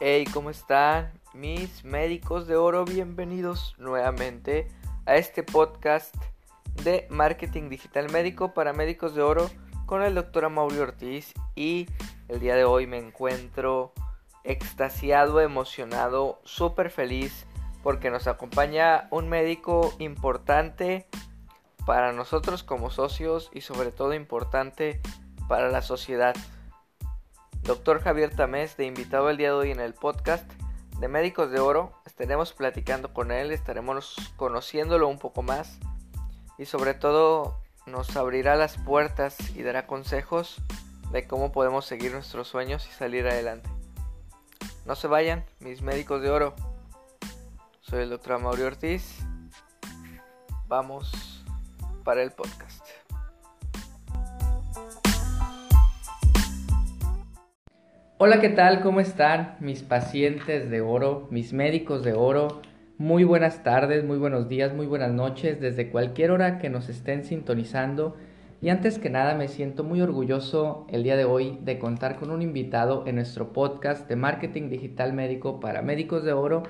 Hey, ¿cómo están mis médicos de oro? Bienvenidos nuevamente a este podcast de marketing digital médico para médicos de oro con el doctor Amaury Ortiz y el día de hoy me encuentro extasiado, emocionado, súper feliz porque nos acompaña un médico importante para nosotros como socios y sobre todo importante para la sociedad. Doctor Javier Tamés, de invitado el día de hoy en el podcast de Médicos de Oro. Estaremos platicando con él, estaremos conociéndolo un poco más y sobre todo nos abrirá las puertas y dará consejos de cómo podemos seguir nuestros sueños y salir adelante. No se vayan, mis médicos de oro. Soy el doctor Mauricio Ortiz. Vamos para el podcast. Hola, ¿qué tal? ¿Cómo están mis pacientes de oro, mis médicos de oro? Muy buenas tardes, muy buenos días, muy buenas noches, desde cualquier hora que nos estén sintonizando. Y antes que nada me siento muy orgulloso el día de hoy de contar con un invitado en nuestro podcast de marketing digital médico para médicos de oro,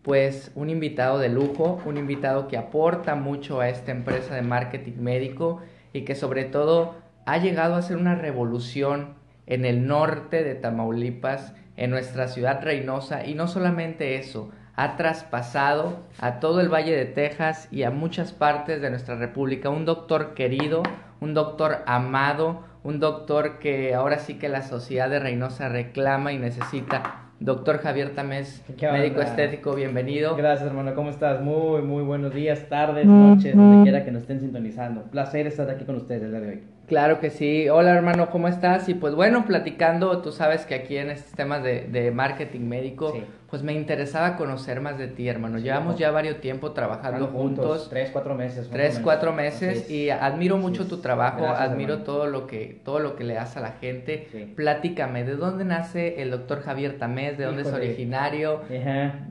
pues un invitado de lujo, un invitado que aporta mucho a esta empresa de marketing médico y que sobre todo ha llegado a ser una revolución en el norte de Tamaulipas, en nuestra ciudad Reynosa, y no solamente eso, ha traspasado a todo el Valle de Texas y a muchas partes de nuestra república. Un doctor querido, un doctor amado, un doctor que ahora sí que la sociedad de Reynosa reclama y necesita. Doctor Javier Tamés, médico estético, bienvenido. Gracias, hermano. ¿Cómo estás? Muy, muy buenos días, tardes, noches, donde quiera que nos estén sintonizando. Placer estar aquí con ustedes el día de hoy. Claro que sí. Hola hermano, ¿cómo estás? Y pues bueno, platicando, tú sabes que aquí en estos temas de, de marketing médico, pues me interesaba conocer más de ti, hermano. Llevamos ya varios tiempo trabajando juntos, Tres, cuatro meses. Tres, cuatro meses. Y admiro mucho tu trabajo, admiro todo lo, que, todo lo que le das a la gente. Platícame, ¿de dónde nace el doctor Javier Tamés? ¿De dónde es originario?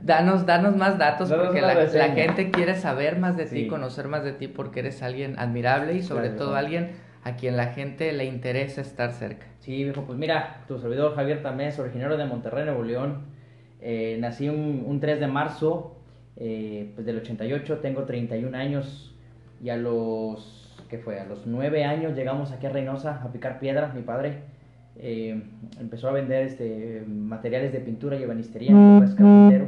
Danos, danos más datos porque la, la, gente quiere saber más de ti, conocer más de ti porque eres alguien admirable y sobre todo alguien a quien la gente le interesa estar cerca. Sí, viejo, pues mira, tu servidor Javier Tamés, originario de Monterrey, Nuevo León. Eh, nací un, 3 de marzo eh, pues del 88, tengo 31 años y a los, ¿qué fue? A los 9 años llegamos aquí a Reynosa a picar piedra, mi padre. Eh, empezó a vender este, materiales de pintura y ebanistería, pues carpintero.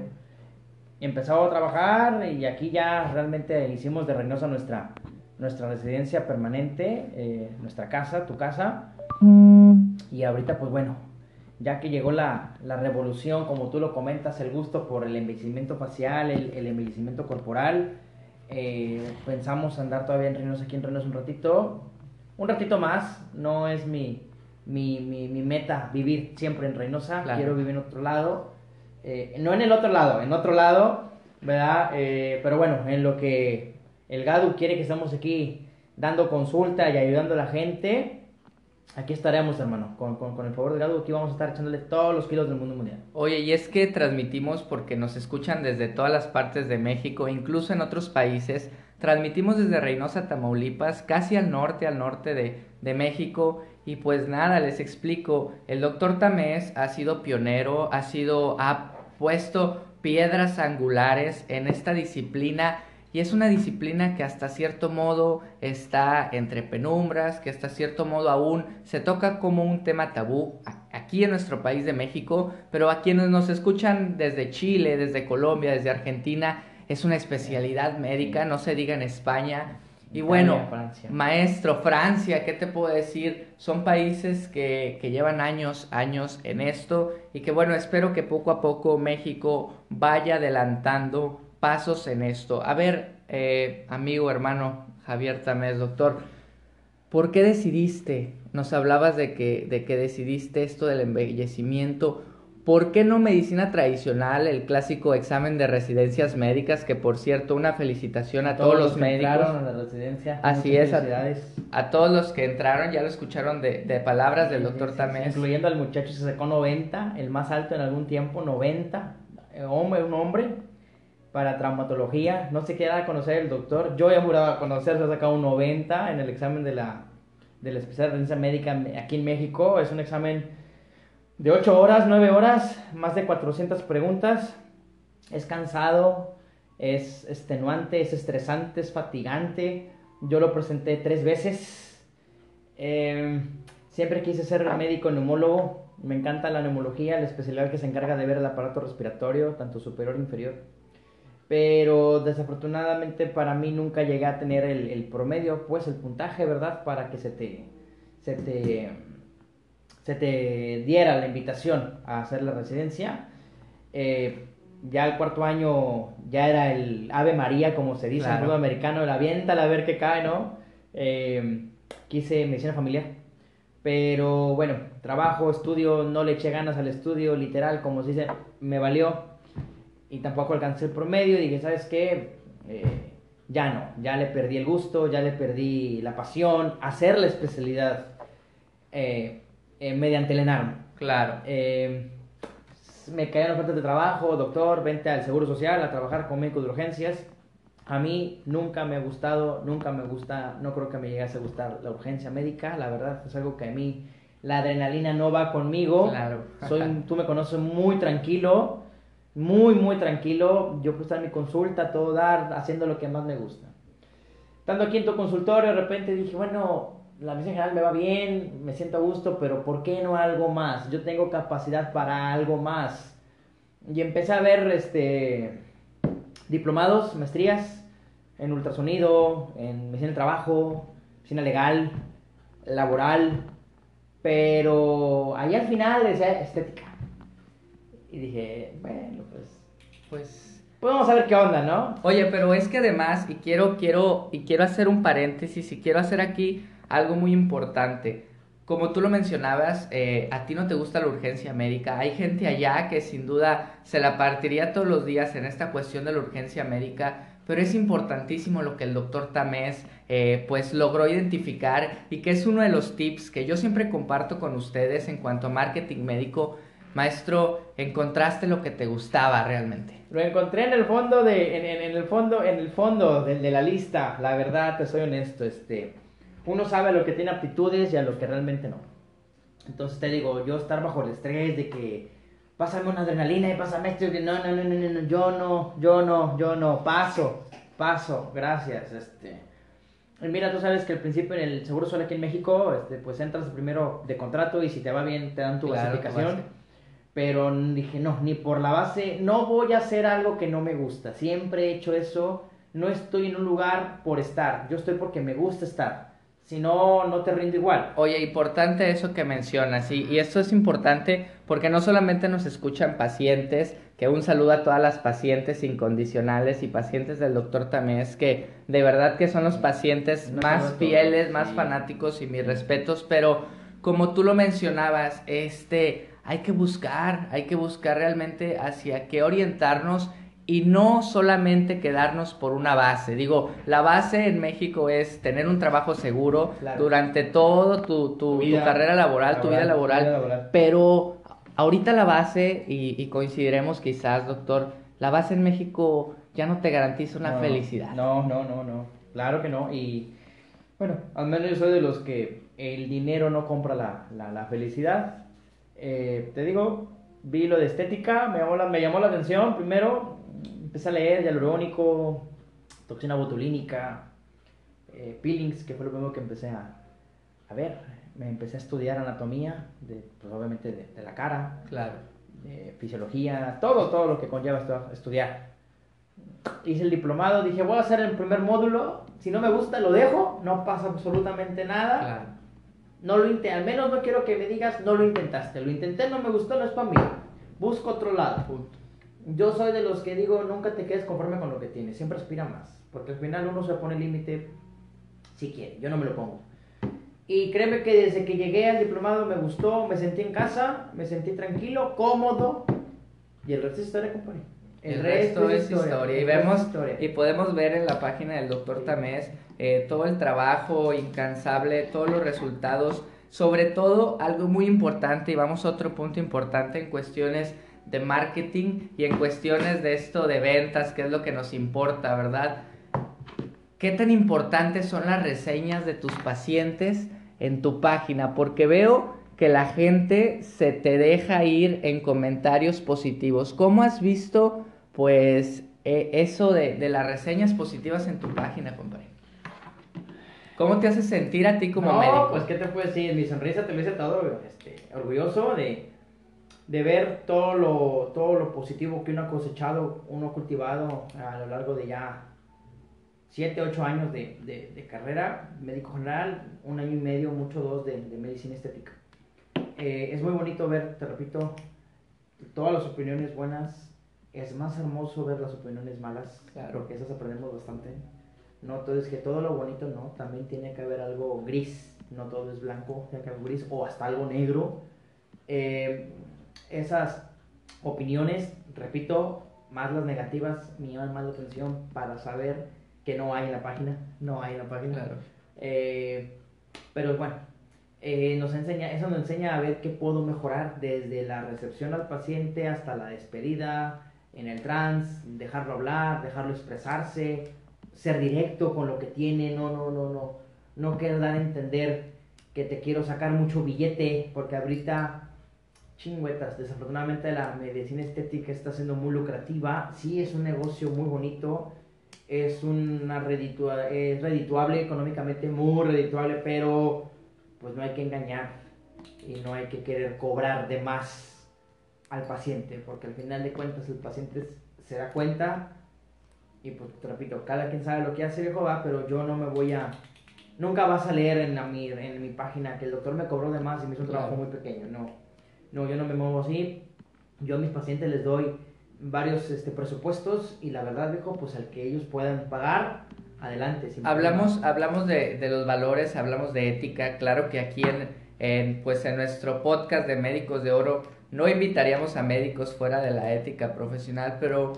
Empezó a trabajar y aquí ya realmente hicimos de Reynosa nuestra, nuestra residencia permanente, eh, nuestra casa, tu casa. Y ahorita, pues bueno, ya que llegó la, la, revolución, como tú lo comentas, el gusto por el envejecimiento facial, el, el envejecimiento corporal, eh, pensamos andar todavía en Reynosa, aquí en Reynosa un ratito, un ratito más, no es mi, mi, mi, mi meta vivir siempre en Reynosa, quiero vivir en otro lado, eh, no en el otro lado, en otro lado, ¿verdad? pero bueno, en lo que el GADU quiere que estemos aquí dando consulta y ayudando a la gente, aquí estaremos, hermano. Con, con, el favor del GADU, aquí vamos a estar echándole todos los kilos del mundo mundial. Oye, y es que transmitimos porque nos escuchan desde todas las partes de México, incluso en otros países. Transmitimos desde Reynosa, Tamaulipas, casi al norte, al norte de, de México. Y pues nada, les explico. El doctor Tamés ha sido pionero, ha sido, ha puesto piedras angulares en esta disciplina y es una disciplina que hasta cierto modo está entre penumbras, que hasta cierto modo aún se toca como un tema tabú aquí en nuestro país de México, pero a quienes nos escuchan desde Chile, desde Colombia, desde Argentina, es una especialidad médica, no se diga en España. Y bueno, maestro, Francia, ¿qué te puedo decir? Son países que, que llevan años, años en esto y que bueno, espero que poco a poco México vaya adelantando pasos en esto. A ver, eh, amigo, hermano Javier Tamés, doctor, ¿por qué decidiste? Nos hablabas de que, de que decidiste esto del embellecimiento. ¿Por qué no medicina tradicional, el clásico examen de residencias médicas? Que por cierto, una felicitación a todos, los, médicos. a la residencia. Así es, a, todos los que entraron, ya lo escucharon de, de palabras del doctor Tamés. Incluyendo al muchacho, se sacó 90, el más alto en algún tiempo, 90. Eh, hombre, un hombre, para traumatología. No se queda a conocer el doctor. Yo ya juraba conocer, se ha sacado un 90 en el examen de la, de la especialidad médica aquí en México. Es un examen de 8 horas, 9 horas, más de 400 preguntas. Es cansado, es extenuante, es estresante, es fatigante. Yo lo presenté tres veces. Em, siempre quise ser médico neumólogo. Me encanta la neumología, la especialidad que se encarga de ver el aparato respiratorio, tanto superior e inferior. Pero desafortunadamente para mí nunca llegué a tener el, promedio, pues el puntaje, ¿verdad? Para que se te, se te, se te diera la invitación a hacer la residencia. Eh, ya el cuarto año ya era el Ave María, como se dice en el fútbol americano, la avienta a ver qué cae, ¿no? Eh, quise medicina familiar. Pero bueno, trabajo, estudio, no le eché ganas al estudio, literal, como se dice, me valió. Y tampoco alcancé el promedio y dije, ¿sabes qué? Eh, ya no, ya le perdí el gusto, ya le perdí la pasión, hacer la especialidad eh, mediante el ENARM. Claro me caían ofertas de trabajo, doctor, vente al Seguro Social a trabajar con médico de urgencias. A mí nunca me ha gustado, nunca me gusta, no creo que me llegase a gustar la urgencia médica, la verdad es algo que a mí la adrenalina no va conmigo. Claro. Soy, tú me conoces muy tranquilo, muy, muy tranquilo. Yo puedo estar en mi consulta, todo dar, haciendo lo que más me gusta. Estando aquí en tu consultorio, de repente dije, bueno, la misión general me va bien, me siento a gusto, pero ¿por qué no algo más? Yo tengo capacidad para algo más. Y empecé a ver este diplomados, maestrías en ultrasonido, en medicina del trabajo, medicina legal, laboral, pero ahí al final decía estética. Y dije, bueno, pues pues pues vamos a ver qué onda, ¿no? Oye, pero es que además y quiero quiero y quiero hacer un paréntesis y quiero hacer aquí algo muy importante. Como tú lo mencionabas, eh, a ti no te gusta la urgencia médica. Hay gente allá que sin duda se la partiría todos los días en esta cuestión de la urgencia médica, pero es importantísimo lo que el doctor Tamés eh, pues logró identificar y que es uno de los tips que yo siempre comparto con ustedes en cuanto a marketing médico. Maestro, encontraste lo que te gustaba realmente. Lo encontré en el fondo de, en, el fondo, en el fondo de, de, la lista. La verdad, te soy honesto, este uno sabe a lo que tiene aptitudes y a lo que realmente no. Entonces te digo, yo estar bajo el estrés de que pásame una adrenalina y pásame esto, que no, no, no, no, no, yo no, yo no, yo no, paso, paso, gracias, este. Y mira, tú sabes que al principio en el Seguro Social aquí en México, este, pues entras primero de contrato y si te va bien te dan tu claro, Pero dije, no, ni por la base, no voy a hacer algo que no me gusta. Siempre he hecho eso, no estoy en un lugar por estar, yo estoy porque me gusta estar. Si no, no te rinde igual. Oye, importante eso que mencionas, y, y esto es importante porque no solamente nos escuchan pacientes, que un saludo a todas las pacientes incondicionales y pacientes del doctor Tamés, que de verdad que son los pacientes más fieles, más fanáticos y mis respetos, pero como tú lo mencionabas, este, hay que buscar, hay que buscar realmente hacia qué orientarnos y no solamente quedarnos por una base. Digo, la base en México es tener un trabajo seguro durante todo tu, tu, carrera laboral, tu vida laboral, pero ahorita la base, y, coincidiremos quizás, doctor, la base en México ya no te garantiza una felicidad. No, no, no, no, claro que no. Y bueno, al menos yo soy de los que el dinero no compra la, la, felicidad. Eh, te digo, vi lo de estética, me llamó la, me llamó la atención primero, empecé a leer hialurónico, toxina botulínica, eh, peelings, que fue lo primero que empecé a, a, ver. Me empecé a estudiar anatomía, de, pues obviamente de, la cara, claro. fisiología, todo, todo lo que conlleva estudiar. Hice el diplomado, dije, voy a hacer el primer módulo, si no me gusta lo dejo, no pasa absolutamente nada. Claro. No lo intenté, al menos no quiero que me digas, no lo intentaste. Lo intenté, no me gustó, no es para mí. Busco otro lado. Punto yo soy de los que digo, nunca te quedes conforme con lo que tienes, siempre aspira más, porque al final uno se pone límite si quiere, yo no me lo pongo. Y créeme que desde que llegué al diplomado me gustó, me sentí en casa, me sentí tranquilo, cómodo, y el resto es historia, compadre. El, resto, es historia. Y vemos y podemos ver en la página del doctor Tamés eh, todo el trabajo incansable, todos los resultados, sobre todo algo muy importante, y vamos a otro punto importante en cuestiones de marketing y en cuestiones de esto de ventas, que es lo que nos importa, ¿verdad? ¿Qué tan importantes son las reseñas de tus pacientes en tu página? Porque veo que la gente se te deja ir en comentarios positivos. ¿Cómo has visto, pues, e, eso de, de, las reseñas positivas en tu página, compadre? ¿Cómo te hace sentir a ti como no, médico? pues, ¿qué te puedo decir? Mi sonrisa te lo dice todo, este, orgulloso de, de ver todo lo, todo lo positivo que uno ha cosechado, uno ha cultivado a lo largo de ya 7, 8 años de, de, de, carrera, médico general, un año y medio, mucho dos de, de medicina estética. Eh, es muy bonito ver, te repito, todas las opiniones buenas. Es más hermoso ver las opiniones malas, Claro. porque esas aprendemos bastante. No todo es que todo lo bonito, no, también tiene que haber algo gris, no todo es blanco, tiene que haber gris o hasta algo negro. Eh, esas opiniones, repito, más las negativas, me llaman más la atención para saber que no hay en la página, no hay en la página. Claro. Eh, pero bueno, eh, nos enseña, eso nos enseña a ver qué puedo mejorar desde la recepción al paciente hasta la despedida, en el trans, dejarlo hablar, dejarlo expresarse, ser directo con lo que tiene, no, no, no, no, no quiero dar a entender que te quiero sacar mucho billete, porque ahorita chingüetas, desafortunadamente la medicina estética está siendo muy lucrativa, sí es un negocio muy bonito, es una reditua es redituable económicamente, muy redituable, pero pues no hay que engañar y no hay que querer cobrar de más al paciente, porque al final de cuentas el paciente se da cuenta y pues te repito, cada quien sabe lo que hace viejo va, pero yo no me voy a nunca vas a leer en, la, mi, en mi página que el doctor me cobró de más y me hizo un trabajo muy pequeño, no, no, yo no me muevo así, yo a mis pacientes les doy varios este, presupuestos y la verdad, viejo, pues al que ellos puedan pagar, adelante. Hablamos, problema. hablamos de, de los valores, hablamos de ética. Claro que aquí en, en, pues en nuestro podcast de Médicos de Oro no invitaríamos a médicos fuera de la ética profesional, pero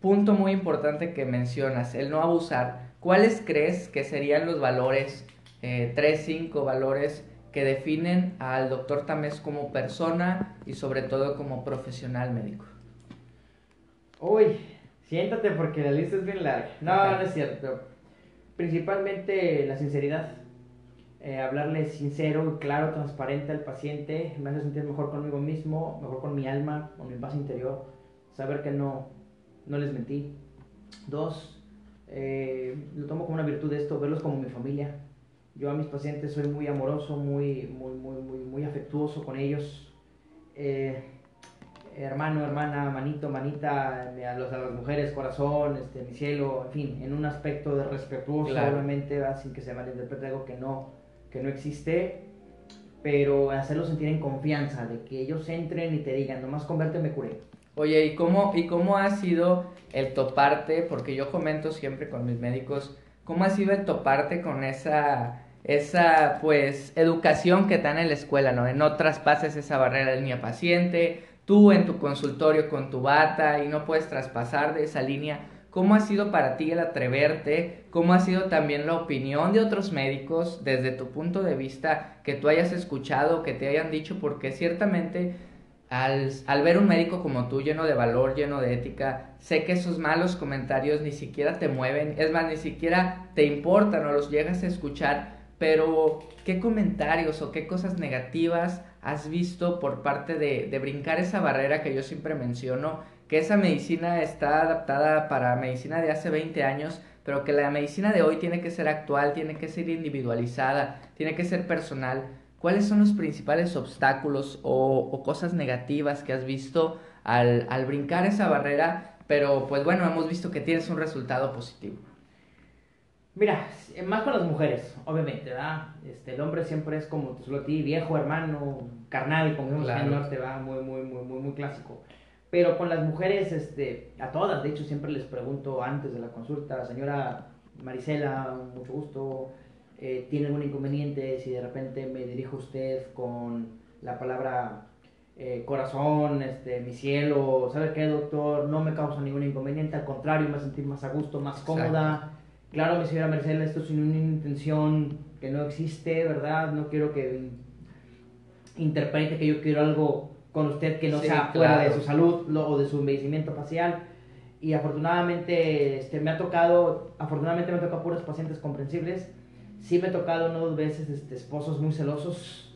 punto muy importante que mencionas, el no abusar. ¿Cuáles crees que serían los valores, eh, tres, cinco valores que definen al doctor Tamés como persona y sobre todo como profesional médico? Uy, siéntate porque la lista es bien larga. No, Ajá. no es cierto. Principalmente la sinceridad. Eh, hablarle sincero, claro, transparente al paciente me hace sentir mejor conmigo mismo, mejor con mi alma, con mi paz interior. Saber que no, no les mentí. Dos, eh, lo tomo como una virtud de esto, verlos como mi familia. Yo a mis pacientes soy muy amoroso, muy, muy, muy, muy, muy afectuoso con ellos. Eh, hermano, hermana, manito, manita, eh, a, los, a las mujeres, corazón, este, mi cielo, en fin, en un aspecto de respetuoso, Claro. obviamente, ¿verdad? sin que se malinterprete algo que no, no existe, pero hacerlos sentir en confianza, de que ellos entren y te digan, nomás con verte me curé. Oye, ¿y cómo, ¿y cómo ha sido el toparte? Porque yo comento siempre con mis médicos, ¿cómo ha sido el toparte con esa, esa pues, educación que dan en la escuela, ¿no? No traspases esa barrera de línea paciente, tú en tu consultorio con tu bata y no puedes traspasar de esa línea. ¿Cómo ha sido para ti el atreverte? ¿Cómo ha sido también la opinión de otros médicos desde tu punto de vista que tú hayas escuchado, que te hayan dicho? Porque ciertamente al, al, ver un médico como tú, lleno de valor, lleno de ética, sé que esos malos comentarios ni siquiera te mueven, es más, ni siquiera te importan o los llegas a escuchar, pero ¿qué comentarios o qué cosas negativas has visto por parte de, de brincar esa barrera que yo siempre menciono? Que esa medicina está adaptada para medicina de hace 20 años, pero que la medicina de hoy tiene que ser actual, tiene que ser individualizada, tiene que ser personal. ¿Cuáles son los principales obstáculos o, o cosas negativas que has visto al, al, brincar esa barrera? Pero pues bueno, hemos visto que tienes un resultado positivo. Mira, más con las mujeres, obviamente, ¿verdad? Este, el hombre siempre es como solo ti, viejo, hermano, carnal, como Claro. en el norte, va muy, muy, muy, muy, muy clásico. Pero con las mujeres, este, a todas, de hecho, siempre les pregunto antes de la consulta, señora Marisela, mucho gusto, eh, ¿tiene algún inconveniente si de repente me dirijo a usted con la palabra eh, corazón, este, mi cielo, ¿sabe qué, doctor? No me causa ningún inconveniente, al contrario, me sentí más a gusto, más cómoda. Claro, mi señora Marcela, esto es una intención que no existe, ¿verdad? No quiero que interprete que yo quiero algo con usted que no Sí, sea fuera claro. de su salud lo- o de su embellecimiento facial. Y afortunadamente este, me ha tocado, afortunadamente me ha tocado puros pacientes comprensibles. Sí me ha tocado una o dos veces este, esposos muy celosos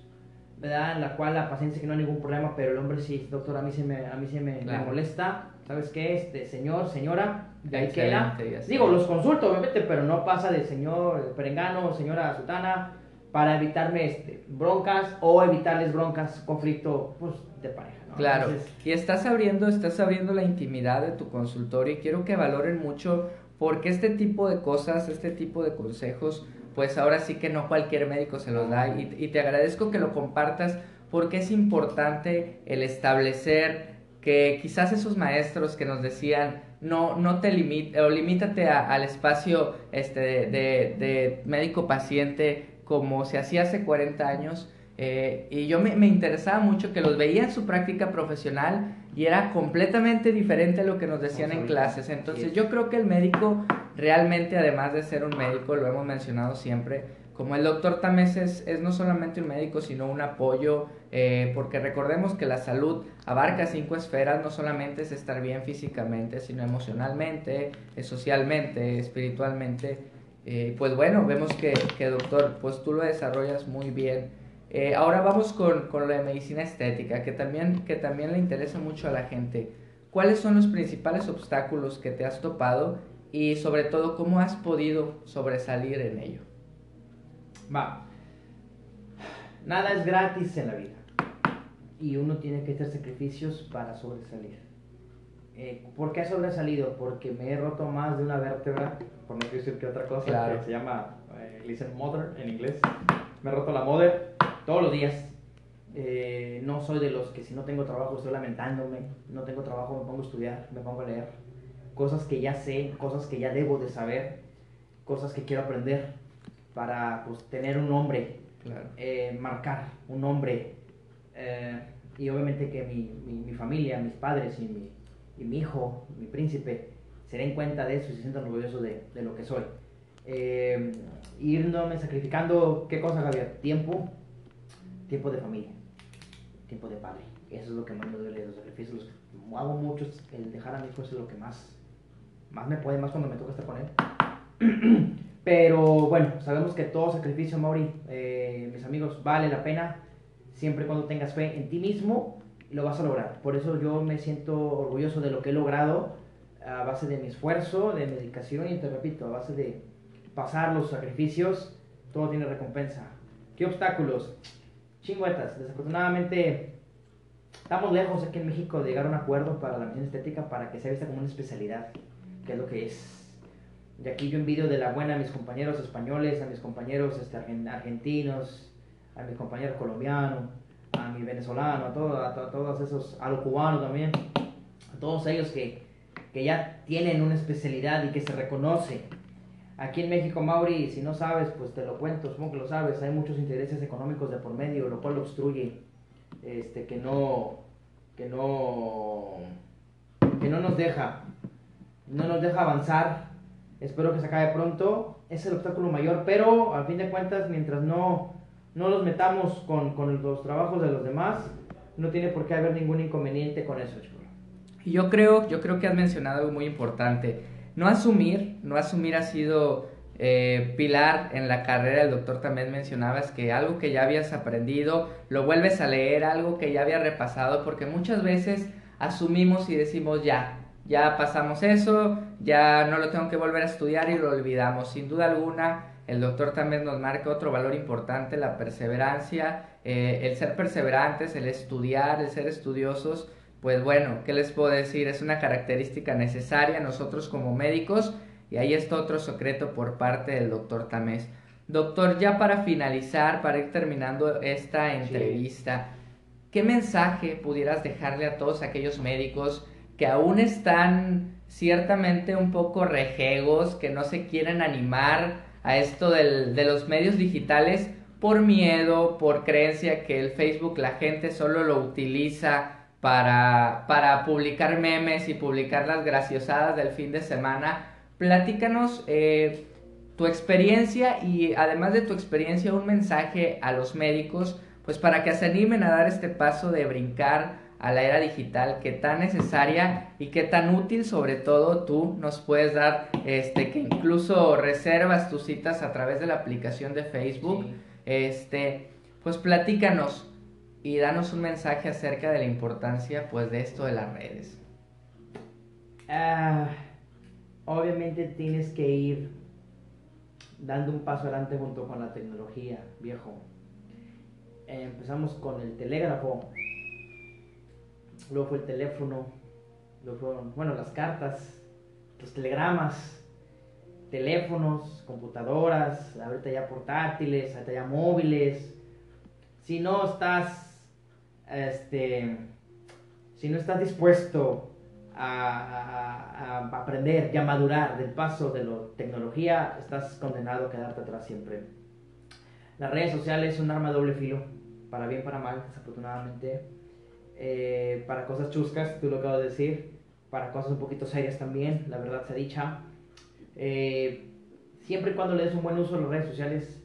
¿verdad? En la cual la paciente dice que no hay ningún problema, pero el hombre sí, doctor, a mí se me, a mí se me, me molesta, ¿sabes qué? Este, señor, señora, de ahí queda. Digo, los consulto, obviamente, pero no pasa de señor perengano, señora sultana, para evitarme este, broncas o evitarles broncas, conflicto pues, de pareja. Claro, y estás abriendo, estás abriendo la intimidad de tu consultorio y quiero que valoren mucho porque este tipo de cosas, este tipo de consejos, pues ahora sí que no cualquier médico se los da y, y te agradezco que lo compartas porque es importante el establecer que quizás esos maestros que nos decían no, no te limite o limítate al espacio este, de, de médico paciente como se hacía hace 40 años. Eh, y yo me, me, interesaba mucho que los veía en su práctica profesional y era completamente diferente a lo que nos decían en clases. Entonces yo creo que el médico realmente, además de ser un médico, lo hemos mencionado siempre, como el doctor Tamés es, es no solamente un médico, sino un apoyo, eh, porque recordemos que la salud abarca cinco esferas, no solamente es estar bien físicamente, sino emocionalmente, socialmente, espiritualmente. Eh, pues bueno, vemos que, que, doctor, pues tú lo desarrollas muy bien. Eh, ahora vamos con, con lo de medicina estética, que también, que también le interesa mucho a la gente. ¿Cuáles son los principales obstáculos que te has topado y sobre todo cómo has podido sobresalir en ello? Va. Nada es gratis en la vida. Y uno tiene que hacer sacrificios para sobresalir. Eh, ¿Por qué he sobresalido? Porque me he roto más de una vértebra por no decir que otra cosa, que se llama eh, listen mother en inglés. Me he roto la mother todos los días. Eh, no soy de los que si no tengo trabajo estoy lamentándome, no tengo trabajo me pongo a estudiar, me pongo a leer. Cosas que ya sé, cosas que ya debo de saber, cosas que quiero aprender para pues, tener un nombre, eh, marcar un nombre. Eh, y obviamente que mi, mi, mi, familia, mis padres y mi, y mi hijo, mi príncipe, se den cuenta de eso y se sientan orgullosos de, de lo que soy. Eh, irme sacrificando, ¿qué cosa, Javier? Tiempo, tiempo de familia, tiempo de padre. Eso es lo que más me duele, los sacrificios. Los hago muchos, el dejar a mi hijo es lo que más, más me puede, más cuando me toca estar con él. Pero bueno, sabemos que todo sacrificio, Mauri, eh, mis amigos, vale la pena siempre cuando tengas fe en ti mismo, lo vas a lograr. Por eso yo me siento orgulloso de lo que he logrado a base de mi esfuerzo, de dedicación y te repito, a base de pasar los sacrificios, todo tiene recompensa. ¿Qué obstáculos? Chingüetas. Desafortunadamente, estamos lejos aquí en México de llegar a un acuerdo para la medicina estética para que sea vista como una especialidad, que es lo que es. Y aquí yo envidio de la buena a mis compañeros españoles, a mis compañeros este, argentinos, a mis compañeros colombianos, a mi venezolano, a, todo, a, todos esos, a los cubanos también, a todos ellos que que ya tienen una especialidad y que se reconoce. Aquí en México, Mauri, si no sabes, pues te lo cuento, supongo que lo sabes, hay muchos intereses económicos de por medio, lo cual obstruye este, que no, que no, que no nos deja, no nos deja avanzar. Espero que se acabe pronto, es el obstáculo mayor, pero al fin de cuentas, mientras no, no los metamos con, con los trabajos de los demás, no tiene por qué haber ningún inconveniente con eso, chicos. Y yo creo, yo creo que has mencionado algo muy importante. No asumir, no asumir ha sido eh, pilar en la carrera del doctor también mencionabas que algo que ya habías aprendido, lo vuelves a leer, algo que ya había repasado, porque muchas veces asumimos y decimos ya, ya pasamos eso, ya no lo tengo que volver a estudiar y lo olvidamos. Sin duda alguna, el doctor también nos marca otro valor importante, la perseverancia, eh, el ser perseverantes, el estudiar, el ser estudiosos pues bueno, ¿qué les puedo decir? Es una característica necesaria nosotros como médicos y ahí está otro secreto por parte del doctor Tamés. Doctor, ya para finalizar, para ir terminando esta entrevista, ¿qué mensaje pudieras dejarle a todos aquellos médicos que aún están ciertamente un poco rejegos, que no se quieren animar a esto del, de los medios digitales por miedo, por creencia que el Facebook la gente solo lo utiliza para, para publicar memes y publicar las graciosadas del fin de semana. Platícanos eh, tu experiencia y además de tu experiencia un mensaje a los médicos, pues para que se animen a dar este paso de brincar a la era digital que tan necesaria y que tan útil sobre todo tú nos puedes dar este que incluso reservas tus citas a través de la aplicación de Facebook este pues platícanos y danos un mensaje acerca de la importancia pues de esto de las redes. Ah, obviamente tienes que ir dando un paso adelante junto con la tecnología, viejo. empezamos con el telégrafo, luego fue el teléfono, luego fueron, bueno, las cartas, los telegramas, teléfonos, computadoras, ahorita ya portátiles, ahorita ya móviles. Si no estás este, si no estás dispuesto a, aprender y a madurar del paso de la tecnología, estás condenado a quedarte atrás siempre. Las redes sociales son un arma de doble filo, para bien, para mal, desafortunadamente. Eh, para cosas chuscas, tú lo acabas de decir, para cosas un poquito serias también, la verdad se dicha. Eh, siempre y cuando le des un buen uso a las redes sociales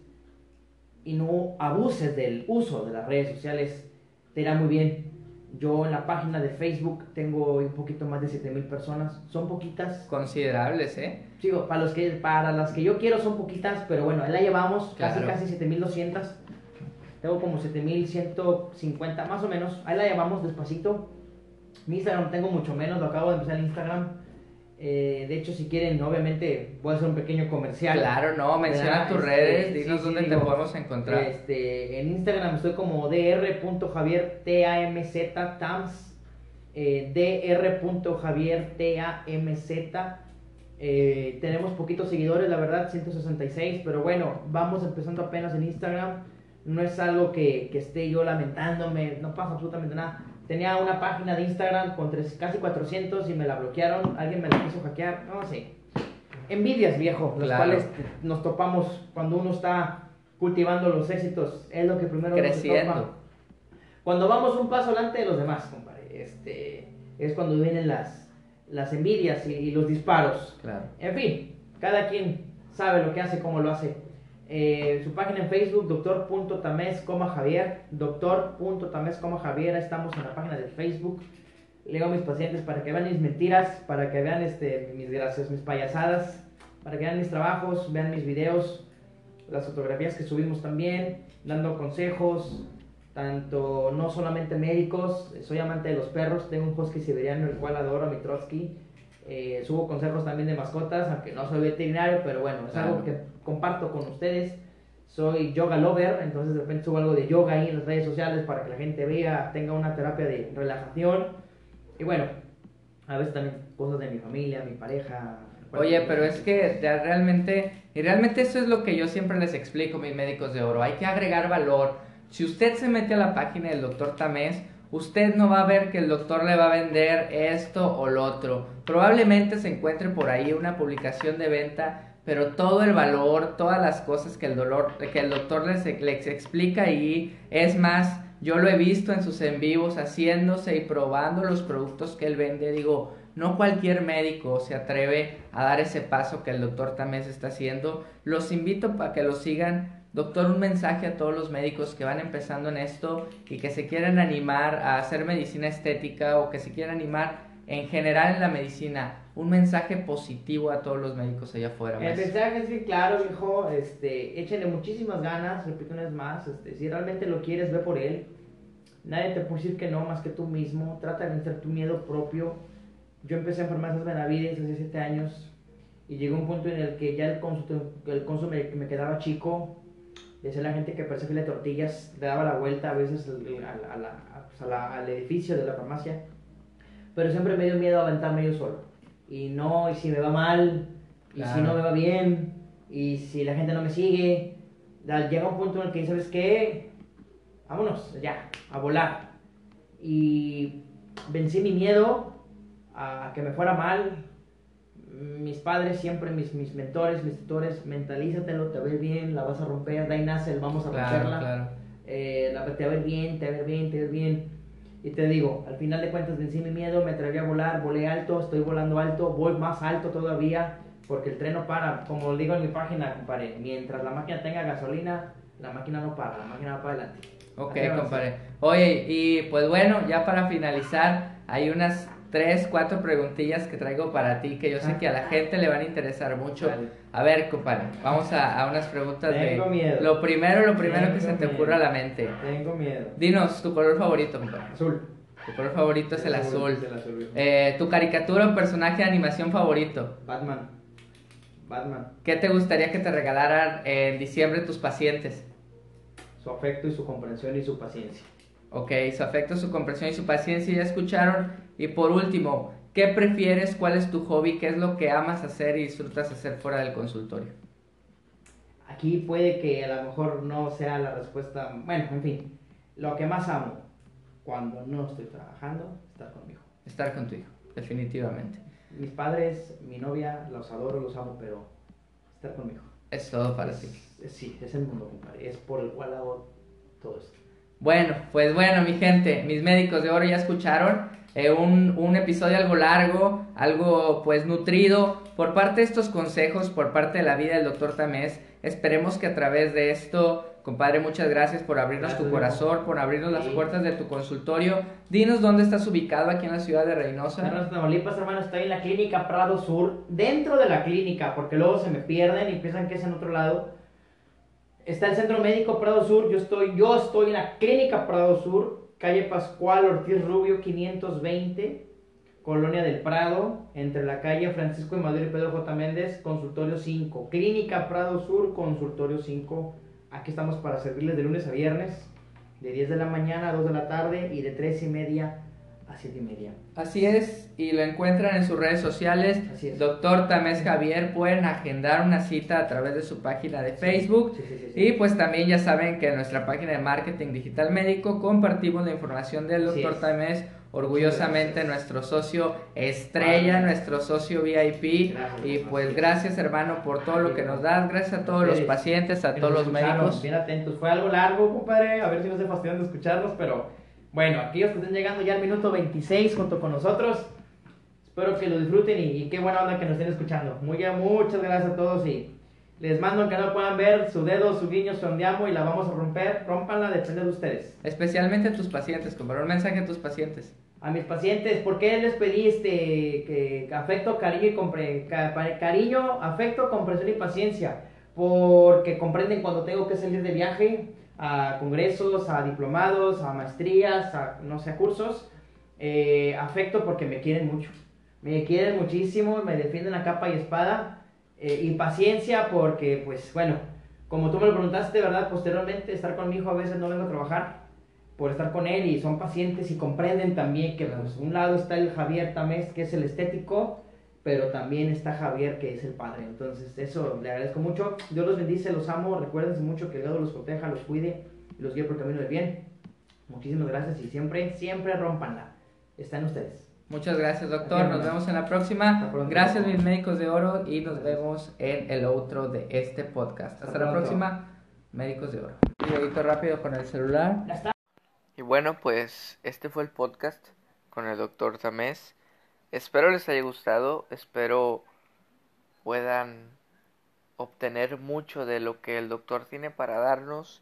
y no abuses del uso de las redes sociales, te irá muy bien. Yo en la página de Facebook tengo un poquito más de 7000 personas. Son poquitas. Considerables, ¿eh? Sigo, para, los que, para las que yo quiero son poquitas, pero bueno, ahí la llevamos, casi casi 7200. Tengo como 7150, más o menos. Ahí la llevamos despacito. Mi Instagram tengo mucho menos, lo acabo de empezar en Instagram. Eh, de hecho, si quieren, obviamente, voy a hacer un pequeño comercial. Claro, no, menciona tus este, redes, dinos dónde te podemos encontrar. Este, en Instagram estoy como dr.javiertamz, eh, dr.javiertamz. Eh, tenemos poquitos seguidores, la verdad, 166, pero bueno, vamos empezando apenas en Instagram. No es algo que, que esté yo lamentándome, no pasa absolutamente nada Tenía una página de Instagram con tres, casi 400 y me la bloquearon. Alguien me la quiso hackear. No sé. Envidias, viejo, las cuales nos topamos cuando uno está cultivando los éxitos. Es lo que primero Creciendo. Nos topa. Cuando vamos un paso adelante de los demás, compadre. Este, es cuando vienen las, las envidias y, y los disparos. Claro. En fin, cada quien sabe lo que hace, cómo lo hace. Eh, su página en Facebook, doctor.tamés, Javier, doctor.tamés, Javier, estamos en la página de Facebook. Leo a mis pacientes para que vean mis mentiras, para que vean este, mis gracias, mis payasadas, para que vean mis trabajos, vean mis videos, las fotografías que subimos también, dando consejos, tanto no solamente médicos, soy amante de los perros, tengo un husky siberiano el cual adoro mi Trotsky eh, subo consejos también de mascotas, aunque no soy veterinario, pero bueno, es algo que comparto con ustedes. Soy yoga lover, entonces de repente subo algo de yoga ahí en las redes sociales para que la gente vea, tenga una terapia de relajación. Y bueno, a veces también cosas de mi familia, mi pareja. Oye, pero es que realmente, y realmente eso es lo que yo siempre les explico a mis médicos de oro, hay que agregar valor. Si usted se mete a la página del doctor Tamés, usted no va a ver que el doctor le va a vender esto o lo otro. Probablemente se encuentre por ahí una publicación de venta, pero todo el valor, todas las cosas que el, dolor, que el doctor les, les explica ahí, es más, yo lo he visto en sus en vivos haciéndose y probando los productos que él vende. Digo, no cualquier médico se atreve a dar ese paso que el doctor también se está haciendo. Los invito para que lo sigan Doctor, un mensaje a todos los médicos que van empezando en esto y que se quieren animar a hacer medicina estética o que se quieran animar en general en la medicina. Un mensaje positivo a todos los médicos allá afuera. El mensaje es bien claro, hijo. Este, échenle muchísimas ganas, repito una vez más. Este, si realmente lo quieres, ve por él. Nadie te puede decir que no más que tú mismo. Trata de vencer tu miedo propio. Yo empecé en farmacias Benavides hace 7 años y llegó un punto en el que ya el consumo, el consumo me quedaba chico decía la gente que para ese de tortillas le daba la vuelta a veces pues, al edificio de la farmacia, pero siempre me dio miedo aventarme yo solo. Y no, y si me va mal, y si no me va bien, y si la gente no me sigue, llega un punto en el que ¿sabes qué? Vámonos, ya, a volar. Y vencí mi miedo a que me fuera mal, mis padres siempre, mis, mis mentores, mis tutores, mentalízatelo, te va a ir bien, la vas a romper, nace el vamos a romperla. Eh, la, te va a ir bien, te va a ir bien, te va a ir bien. Y te digo, al final de cuentas vencí mi miedo, me atreví a volar, volé alto, estoy volando alto, voy más alto todavía, porque el tren no para. Como digo en mi página, compadre, mientras la máquina tenga gasolina, la máquina no para, la máquina va para adelante. Ok, compadre. Oye, y pues bueno, ya para finalizar, hay unas tres, cuatro preguntillas que traigo para ti que yo sé que a la gente le van a interesar mucho. A ver, compadre, vamos a, a unas preguntas Tengo de miedo. lo primero, lo primero que se te miedo. ocurra a la mente. Tengo miedo. Dinos tu color favorito, compadre. Azul. Tu color favorito es el azul. El azul. Eh, tu caricatura o personaje de animación favorito. Batman. Batman. ¿Qué te gustaría que te regalaran en diciembre tus pacientes? Su afecto y su comprensión y su paciencia. Ok, su afecto, su comprensión y su paciencia ya escucharon. Y por último, ¿qué prefieres? ¿Cuál es tu hobby? ¿Qué es lo que amas hacer y disfrutas hacer fuera del consultorio? Aquí puede que a lo mejor no sea la respuesta. Bueno, en fin. Lo que más amo cuando no estoy trabajando, estar conmigo. Estar con tu hijo, definitivamente. Mis padres, mi novia, los adoro, los amo, pero estar conmigo. Es todo para ti. Sí, es el mundo, compadre. Es por el cual hago todo esto. Bueno, pues bueno, mi gente, mis médicos de oro ya escucharon eh, un, un episodio algo largo, algo pues nutrido por parte de estos consejos, por parte de la vida del doctor Tamés. Esperemos que a través de esto, compadre, muchas gracias por abrirnos Gracias, tu corazón, por abrirnos las puertas de tu consultorio. Dinos dónde estás ubicado aquí en la ciudad de Reynosa. Hermanos Tamaulipas, hermano, estoy en la clínica Prado Sur, dentro de la clínica, porque luego se me pierden y piensan que es en otro lado. Está el Centro Médico Prado Sur, yo estoy, yo estoy en la clínica Prado Sur, calle Pascual Ortiz Rubio 520, Colonia del Prado, entre la calle Francisco de Madero y Pedro J. Méndez, consultorio 5. Clínica Prado Sur, consultorio 5. Aquí estamos para servirles de lunes a viernes, de 10 de la mañana a 2 de la tarde y de 3 y media a 7 y media. Así es, y lo encuentran en sus redes sociales. Así es. Doctor Tamés Javier, pueden agendar una cita a través de su página de Facebook. Sí, sí, sí, sí. Y pues también ya saben que en nuestra página de marketing digital médico compartimos la información del doctor. Tamés, orgullosamente nuestro socio estrella, nuestro socio VIP. Gracias, y pues es. gracias hermano por todo lo que nos das, gracias a todos los pacientes, a todos los médicos. Bien atentos. Fue algo largo, compadre. A ver si no se fastidian de escucharnos, pero bueno, aquellos que estén llegando ya al minuto 26 junto con nosotros, espero que lo disfruten y, y qué buena onda que nos estén escuchando. Muy bien, muchas gracias a todos y les mando aunque no puedan ver su dedo, su guiño, su andiamo y la vamos a romper. Rompanla, depende de ustedes. Especialmente a tus pacientes, compadre, un mensaje a tus pacientes. A mis pacientes, ¿por qué les pedí este que, que afecto, cariño y compre, cariño, afecto, comprensión y paciencia? Porque comprenden cuando tengo que salir de viaje a congresos, a diplomados, a maestrías, a no sé, cursos. Eh, afecto porque me quieren mucho. Me quieren muchísimo, me defienden a capa y espada. Eh, y paciencia porque, pues bueno, como tú me lo preguntaste, ¿verdad? Posteriormente, estar con mi hijo a veces no vengo a trabajar por estar con él y son pacientes y comprenden también que pues un lado está el Javier Tamés que es el estético pero también está Javier que es el padre entonces eso le agradezco mucho Dios los bendice los amo recuérdense mucho que el Dios los proteja los cuide y los guíe por el camino del bien muchísimas gracias y siempre siempre rompanla está en ustedes Muchas gracias, doctor. Gracias, Nos vemos en la próxima. Gracias, mis médicos de oro. Y nos Gracias. vemos en el otro de este podcast. Hasta, Hasta la próxima, médicos de oro. Un rápido con el celular. Y bueno, pues este fue el podcast con el doctor Tamés. Espero les haya gustado. Espero puedan obtener mucho de lo que el doctor tiene para darnos.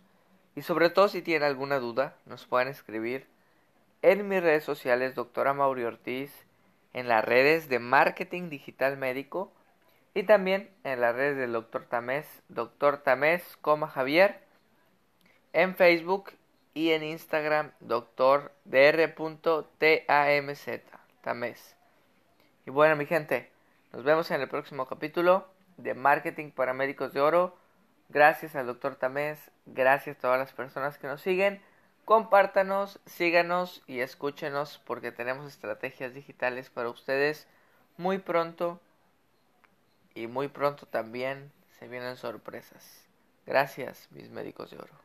Y sobre todo si tienen alguna duda, nos pueden escribir en mis redes sociales, doctora Mauri Ortiz, en las redes de Marketing Digital Médico y también en las redes del doctor Tamés, doctor Tamés, Javier, en Facebook y en Instagram, doctor dr.tamz, Tamés. Y bueno, mi gente, nos vemos en el próximo capítulo de Marketing para Médicos de Oro. Gracias al doctor Tamés, gracias a todas las personas que nos siguen. Compártanos, síganos y escúchenos porque tenemos estrategias digitales para ustedes muy pronto y muy pronto también se vienen sorpresas. Gracias, mis médicos de oro.